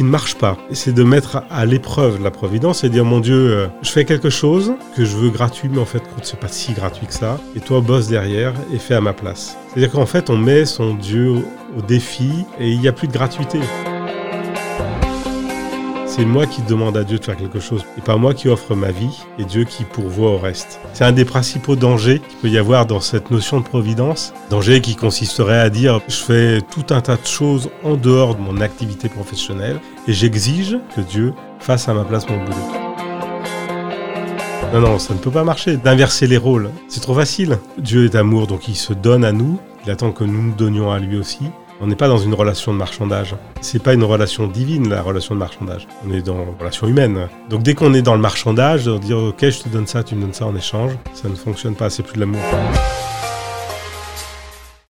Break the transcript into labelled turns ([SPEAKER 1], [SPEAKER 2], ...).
[SPEAKER 1] qui ne marche pas. C'est de mettre à l'épreuve la providence et dire mon Dieu, euh, je fais quelque chose que je veux gratuit, mais en fait, c'est pas si gratuit que ça. Et toi, bosse derrière et fais à ma place. C'est-à-dire qu'en fait, on met son Dieu au défi et il n'y a plus de gratuité. C'est moi qui demande à Dieu de faire quelque chose et pas moi qui offre ma vie et Dieu qui pourvoit au reste. C'est un des principaux dangers qu'il peut y avoir dans cette notion de providence. Danger qui consisterait à dire je fais tout un tas de choses en dehors de mon activité professionnelle et j'exige que Dieu fasse à ma place mon boulot. Non, non, ça ne peut pas marcher d'inverser les rôles. C'est trop facile. Dieu est amour, donc il se donne à nous. Il attend que nous nous donnions à lui aussi. On n'est pas dans une relation de marchandage. C'est pas une relation divine, la relation de marchandage. On est dans une relation humaine. Donc dès qu'on est dans le marchandage, dire ok, je te donne ça, tu me donnes ça en échange, ça ne fonctionne pas, c'est plus de l'amour.